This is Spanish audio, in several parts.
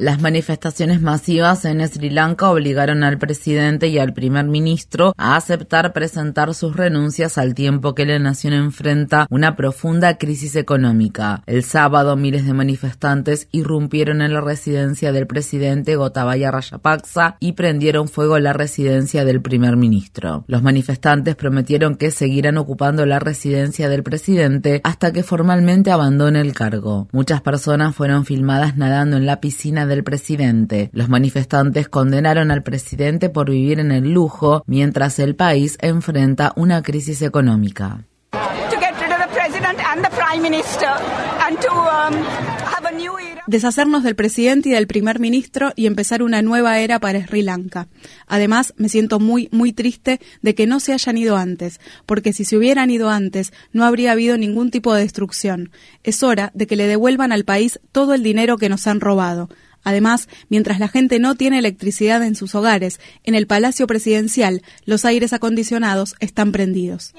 Las manifestaciones masivas en Sri Lanka obligaron al presidente y al primer ministro a aceptar presentar sus renuncias al tiempo que la nación enfrenta una profunda crisis económica. El sábado miles de manifestantes irrumpieron en la residencia del presidente Gotabaya Rajapaksa y prendieron fuego la residencia del primer ministro. Los manifestantes prometieron que seguirán ocupando la residencia del presidente hasta que formalmente abandone el cargo. Muchas personas fueron filmadas nadando en la piscina del presidente. Los manifestantes condenaron al presidente por vivir en el lujo mientras el país enfrenta una crisis económica. Deshacernos del presidente y del primer ministro y empezar una nueva era para Sri Lanka. Además, me siento muy, muy triste de que no se hayan ido antes, porque si se hubieran ido antes, no habría habido ningún tipo de destrucción. Es hora de que le devuelvan al país todo el dinero que nos han robado. Además, mientras la gente no tiene electricidad en sus hogares, en el Palacio Presidencial los aires acondicionados están prendidos.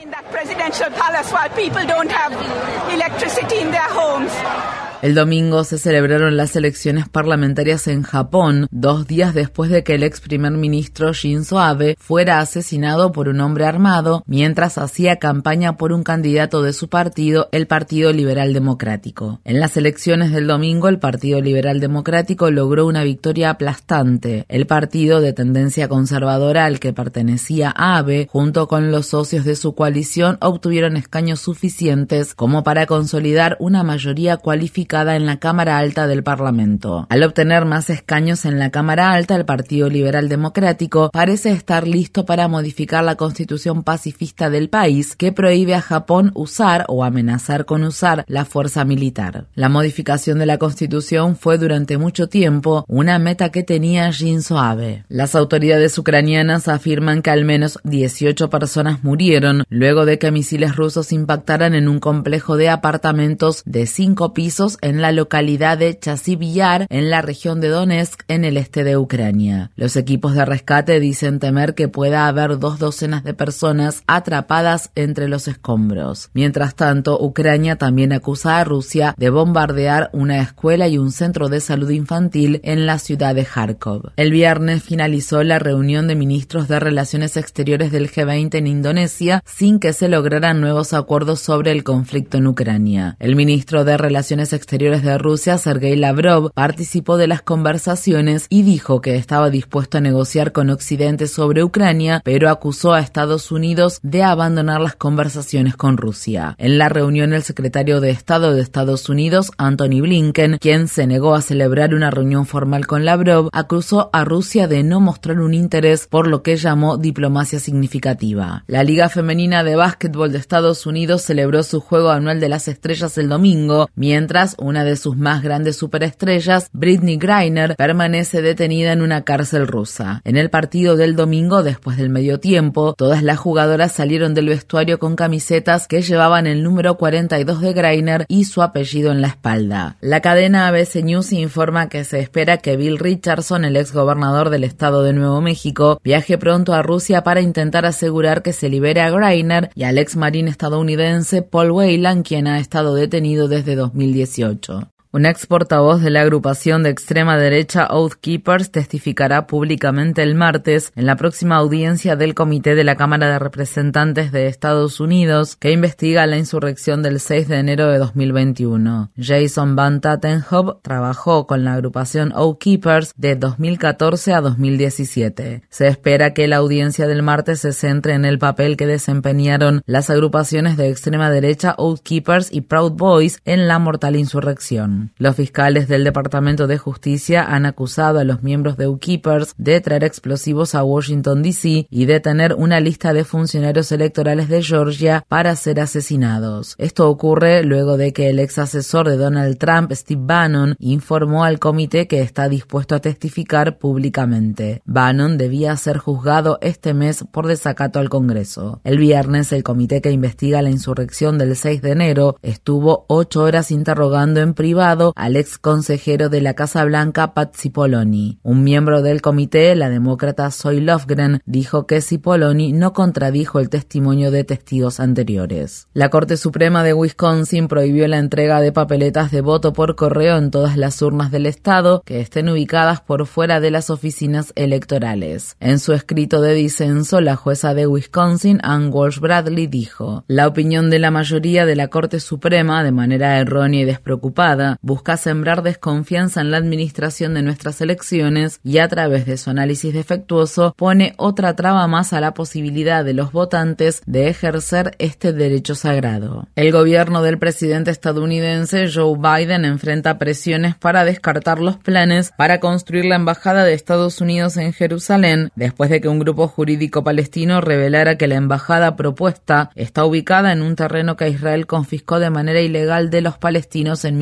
El domingo se celebraron las elecciones parlamentarias en Japón, dos días después de que el ex primer ministro Shinzo Abe fuera asesinado por un hombre armado mientras hacía campaña por un candidato de su partido, el Partido Liberal Democrático. En las elecciones del domingo, el Partido Liberal Democrático logró una victoria aplastante. El partido de tendencia conservadora al que pertenecía Abe, junto con los socios de su coalición, obtuvieron escaños suficientes como para consolidar una mayoría cualificada en la Cámara Alta del Parlamento. Al obtener más escaños en la Cámara Alta, el Partido Liberal Democrático parece estar listo para modificar la constitución pacifista del país que prohíbe a Japón usar o amenazar con usar la fuerza militar. La modificación de la constitución fue durante mucho tiempo una meta que tenía Shinzo Abe. Las autoridades ucranianas afirman que al menos 18 personas murieron luego de que misiles rusos impactaran en un complejo de apartamentos de cinco pisos en la localidad de Chasiv-Yar, en la región de Donetsk, en el este de Ucrania. Los equipos de rescate dicen temer que pueda haber dos docenas de personas atrapadas entre los escombros. Mientras tanto, Ucrania también acusa a Rusia de bombardear una escuela y un centro de salud infantil en la ciudad de Kharkov. El viernes finalizó la reunión de ministros de Relaciones Exteriores del G20 en Indonesia sin que se lograran nuevos acuerdos sobre el conflicto en Ucrania. El ministro de Relaciones Exteriores Exteriores de Rusia, Sergei Lavrov, participó de las conversaciones y dijo que estaba dispuesto a negociar con Occidente sobre Ucrania, pero acusó a Estados Unidos de abandonar las conversaciones con Rusia. En la reunión, el secretario de Estado de Estados Unidos, Anthony Blinken, quien se negó a celebrar una reunión formal con Lavrov, acusó a Rusia de no mostrar un interés por lo que llamó diplomacia significativa. La Liga Femenina de Básquetbol de Estados Unidos celebró su juego anual de las estrellas el domingo, mientras una de sus más grandes superestrellas, Britney Griner, permanece detenida en una cárcel rusa. En el partido del domingo, después del medio tiempo, todas las jugadoras salieron del vestuario con camisetas que llevaban el número 42 de Griner y su apellido en la espalda. La cadena ABC News informa que se espera que Bill Richardson, el ex gobernador del estado de Nuevo México, viaje pronto a Rusia para intentar asegurar que se libere a Greiner y al ex marín estadounidense Paul Whelan, quien ha estado detenido desde 2018. auto Un ex portavoz de la agrupación de extrema derecha Oath Keepers testificará públicamente el martes en la próxima audiencia del Comité de la Cámara de Representantes de Estados Unidos que investiga la insurrección del 6 de enero de 2021. Jason Van Tatenhove trabajó con la agrupación Oath Keepers de 2014 a 2017. Se espera que la audiencia del martes se centre en el papel que desempeñaron las agrupaciones de extrema derecha Oath Keepers y Proud Boys en la mortal insurrección. Los fiscales del Departamento de Justicia han acusado a los miembros de Keepers de traer explosivos a Washington, D.C. y de tener una lista de funcionarios electorales de Georgia para ser asesinados. Esto ocurre luego de que el ex asesor de Donald Trump, Steve Bannon, informó al comité que está dispuesto a testificar públicamente. Bannon debía ser juzgado este mes por desacato al Congreso. El viernes, el comité que investiga la insurrección del 6 de enero estuvo ocho horas interrogando en privado al ex consejero de la Casa Blanca, Pat Cipolloni. Un miembro del comité, la demócrata Zoe Lofgren, dijo que Cipolloni no contradijo el testimonio de testigos anteriores. La Corte Suprema de Wisconsin prohibió la entrega de papeletas de voto por correo en todas las urnas del estado que estén ubicadas por fuera de las oficinas electorales. En su escrito de disenso, la jueza de Wisconsin, Ann Walsh Bradley, dijo: La opinión de la mayoría de la Corte Suprema, de manera errónea y despreocupada, busca sembrar desconfianza en la administración de nuestras elecciones y a través de su análisis defectuoso pone otra traba más a la posibilidad de los votantes de ejercer este derecho sagrado. El gobierno del presidente estadounidense Joe Biden enfrenta presiones para descartar los planes para construir la embajada de Estados Unidos en Jerusalén después de que un grupo jurídico palestino revelara que la embajada propuesta está ubicada en un terreno que Israel confiscó de manera ilegal de los palestinos en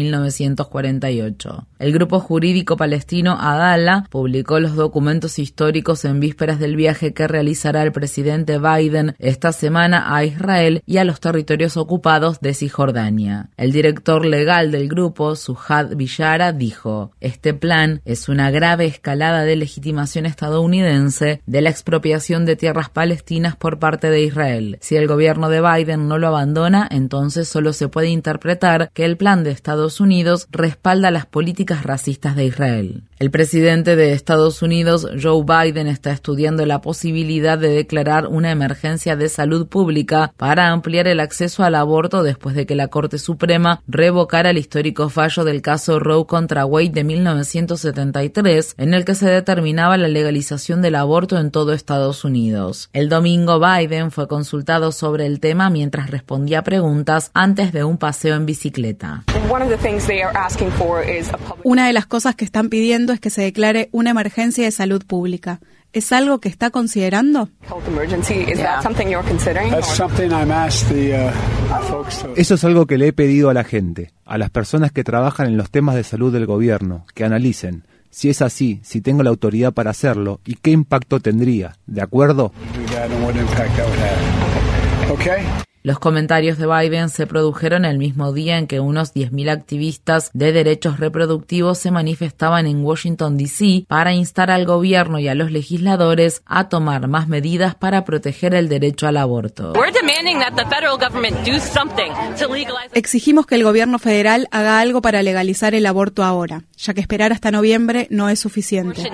1948. El grupo jurídico palestino Adala publicó los documentos históricos en vísperas del viaje que realizará el presidente Biden esta semana a Israel y a los territorios ocupados de Cisjordania. El director legal del grupo, Suhad Villara, dijo, este plan es una grave escalada de legitimación estadounidense de la expropiación de tierras palestinas por parte de Israel. Si el gobierno de Biden no lo abandona, entonces solo se puede interpretar que el plan de Estados Unidos respalda las políticas racistas de Israel. El presidente de Estados Unidos, Joe Biden, está estudiando la posibilidad de declarar una emergencia de salud pública para ampliar el acceso al aborto después de que la Corte Suprema revocara el histórico fallo del caso Roe contra Wade de 1973, en el que se determinaba la legalización del aborto en todo Estados Unidos. El domingo Biden fue consultado sobre el tema mientras respondía preguntas antes de un paseo en bicicleta. Una de las cosas que están pidiendo es que se declare una emergencia de salud pública. ¿Es algo que está considerando? Eso es algo que le he pedido a la gente, a las personas que trabajan en los temas de salud del gobierno, que analicen si es así, si tengo la autoridad para hacerlo y qué impacto tendría, ¿de acuerdo? Los comentarios de Biden se produjeron el mismo día en que unos 10.000 activistas de derechos reproductivos se manifestaban en Washington, D.C. para instar al gobierno y a los legisladores a tomar más medidas para proteger el derecho al aborto. Exigimos que el gobierno federal haga algo para legalizar el aborto ahora, ya que esperar hasta noviembre no es suficiente.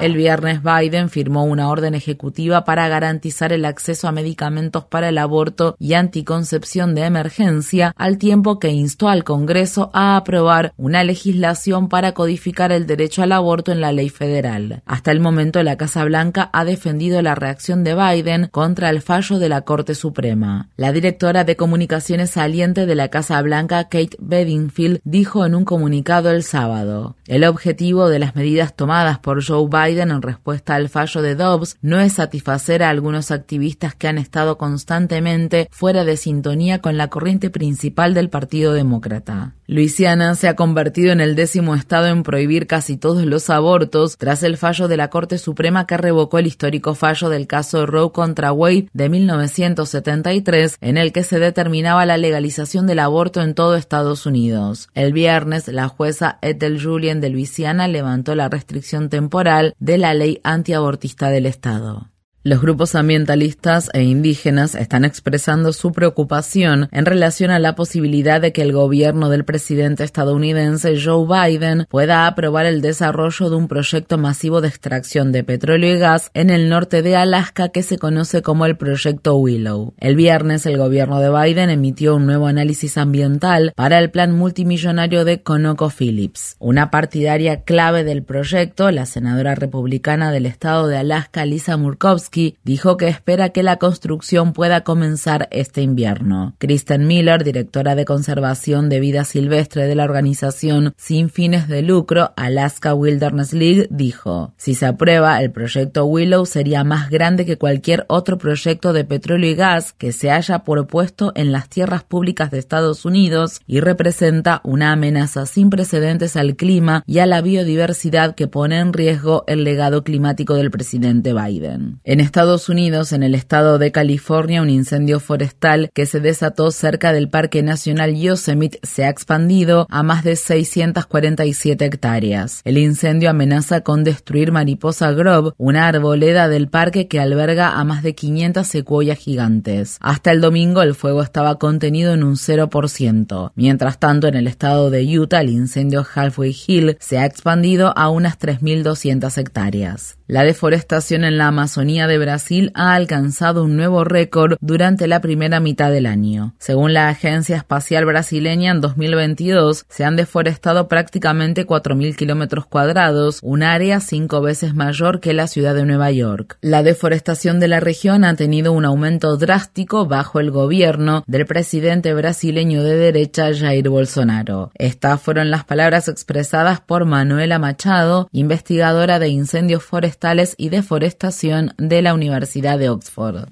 El viernes Biden firmó una orden ejecutiva para garantizar el acceso a medicamentos para el aborto y anticoncepción de emergencia, al tiempo que instó al Congreso a aprobar una legislación para codificar el derecho al aborto en la ley federal. Hasta el momento, la Casa Blanca ha defendido la reacción de Biden contra el fallo de la Corte Suprema. La directora de comunicaciones saliente de la Casa Blanca, Kate Bedingfield, dijo en un comunicado el sábado, el objetivo de las medidas tomadas por Joe Biden en respuesta al fallo de Dobbs no es satisfacer a algunos activistas que han estado constantemente fuera de sintonía con la corriente principal del Partido Demócrata. Luisiana se ha convertido en el décimo estado en prohibir casi todos los abortos tras el fallo de la Corte Suprema que revocó el histórico fallo del caso Roe contra Wade de 1973 en el que se determinaba la legalización del aborto en todo Estados Unidos. El viernes, la jueza Ethel Julien de Luisiana levantó la restricción temporal de la ley antiabortista del estado. Los grupos ambientalistas e indígenas están expresando su preocupación en relación a la posibilidad de que el gobierno del presidente estadounidense Joe Biden pueda aprobar el desarrollo de un proyecto masivo de extracción de petróleo y gas en el norte de Alaska que se conoce como el proyecto Willow. El viernes el gobierno de Biden emitió un nuevo análisis ambiental para el plan multimillonario de ConocoPhillips. Una partidaria clave del proyecto, la senadora republicana del estado de Alaska Lisa Murkowski, Dijo que espera que la construcción pueda comenzar este invierno. Kristen Miller, directora de conservación de vida silvestre de la organización sin fines de lucro Alaska Wilderness League, dijo, si se aprueba, el proyecto Willow sería más grande que cualquier otro proyecto de petróleo y gas que se haya propuesto en las tierras públicas de Estados Unidos y representa una amenaza sin precedentes al clima y a la biodiversidad que pone en riesgo el legado climático del presidente Biden. En Estados Unidos, en el estado de California, un incendio forestal que se desató cerca del Parque Nacional Yosemite se ha expandido a más de 647 hectáreas. El incendio amenaza con destruir Mariposa Grove, una arboleda del parque que alberga a más de 500 secuoyas gigantes. Hasta el domingo el fuego estaba contenido en un 0%. Mientras tanto, en el estado de Utah, el incendio Halfway Hill se ha expandido a unas 3.200 hectáreas. La deforestación en la Amazonía de Brasil ha alcanzado un nuevo récord durante la primera mitad del año. Según la Agencia Espacial Brasileña, en 2022 se han deforestado prácticamente 4.000 kilómetros cuadrados, un área cinco veces mayor que la ciudad de Nueva York. La deforestación de la región ha tenido un aumento drástico bajo el gobierno del presidente brasileño de derecha Jair Bolsonaro. Estas fueron las palabras expresadas por Manuela Machado, investigadora de incendios forestales y deforestación de la Universidad de Oxford.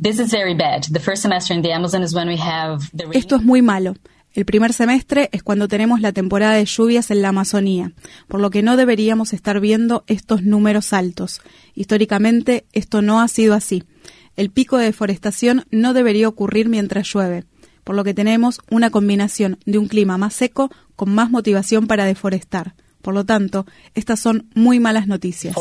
Esto es muy malo. El primer semestre es cuando tenemos la temporada de lluvias en la Amazonía, por lo que no deberíamos estar viendo estos números altos. Históricamente esto no ha sido así. El pico de deforestación no debería ocurrir mientras llueve, por lo que tenemos una combinación de un clima más seco con más motivación para deforestar. Por lo tanto, estas son muy malas noticias.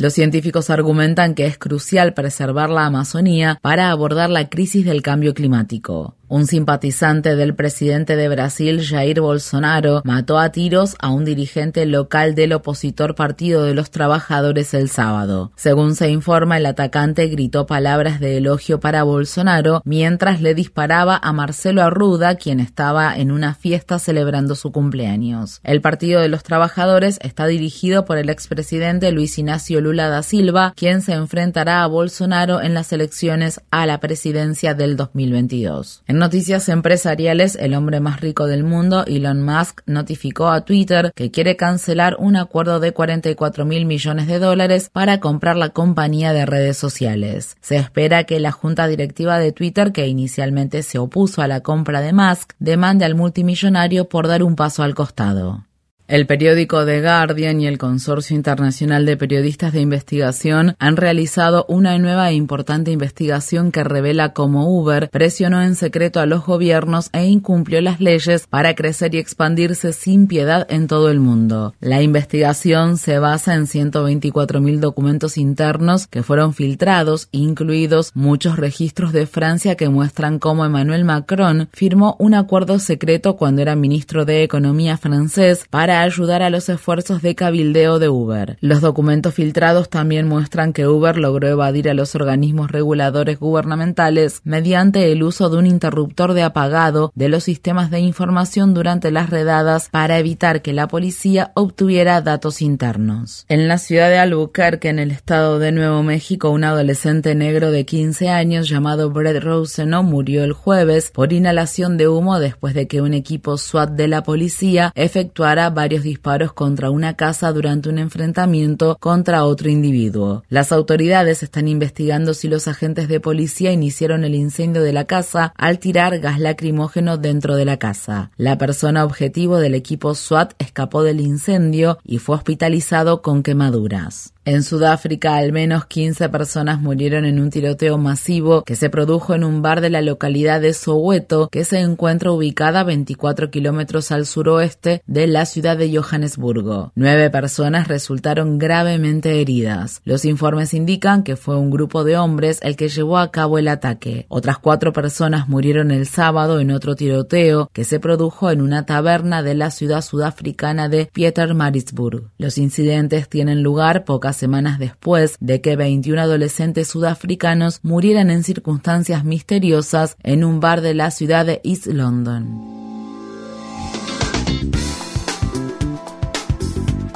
Los científicos argumentan que es crucial preservar la Amazonía para abordar la crisis del cambio climático. Un simpatizante del presidente de Brasil, Jair Bolsonaro, mató a tiros a un dirigente local del opositor Partido de los Trabajadores el sábado. Según se informa, el atacante gritó palabras de elogio para Bolsonaro mientras le disparaba a Marcelo Arruda, quien estaba en una fiesta celebrando su cumpleaños. El Partido de los Trabajadores está dirigido por el expresidente Luis Ignacio Lula da Silva, quien se enfrentará a Bolsonaro en las elecciones a la presidencia del 2022 noticias empresariales, el hombre más rico del mundo, Elon Musk, notificó a Twitter que quiere cancelar un acuerdo de 44 mil millones de dólares para comprar la compañía de redes sociales. Se espera que la junta directiva de Twitter, que inicialmente se opuso a la compra de Musk, demande al multimillonario por dar un paso al costado. El periódico The Guardian y el Consorcio Internacional de Periodistas de Investigación han realizado una nueva e importante investigación que revela cómo Uber presionó en secreto a los gobiernos e incumplió las leyes para crecer y expandirse sin piedad en todo el mundo. La investigación se basa en 124.000 documentos internos que fueron filtrados, incluidos muchos registros de Francia que muestran cómo Emmanuel Macron firmó un acuerdo secreto cuando era ministro de Economía francés para ayudar a los esfuerzos de cabildeo de Uber. Los documentos filtrados también muestran que Uber logró evadir a los organismos reguladores gubernamentales mediante el uso de un interruptor de apagado de los sistemas de información durante las redadas para evitar que la policía obtuviera datos internos. En la ciudad de Albuquerque, en el estado de Nuevo México, un adolescente negro de 15 años llamado Brett Roseno murió el jueves por inhalación de humo después de que un equipo SWAT de la policía efectuara varios disparos contra una casa durante un enfrentamiento contra otro individuo. Las autoridades están investigando si los agentes de policía iniciaron el incendio de la casa al tirar gas lacrimógeno dentro de la casa. La persona objetivo del equipo SWAT escapó del incendio y fue hospitalizado con quemaduras. En Sudáfrica, al menos 15 personas murieron en un tiroteo masivo que se produjo en un bar de la localidad de Soweto, que se encuentra ubicada a 24 kilómetros al suroeste de la ciudad de Johannesburgo. Nueve personas resultaron gravemente heridas. Los informes indican que fue un grupo de hombres el que llevó a cabo el ataque. Otras cuatro personas murieron el sábado en otro tiroteo que se produjo en una taberna de la ciudad sudafricana de Pietermaritzburg. Los incidentes tienen lugar pocas semanas después de que 21 adolescentes sudafricanos murieran en circunstancias misteriosas en un bar de la ciudad de East London.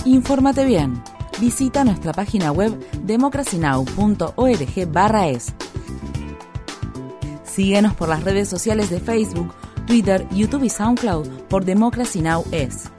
Infórmate bien. visita nuestra página web democracynow.org/es. Síguenos por las redes sociales de Facebook, Twitter, YouTube y SoundCloud por Democracy Now! es.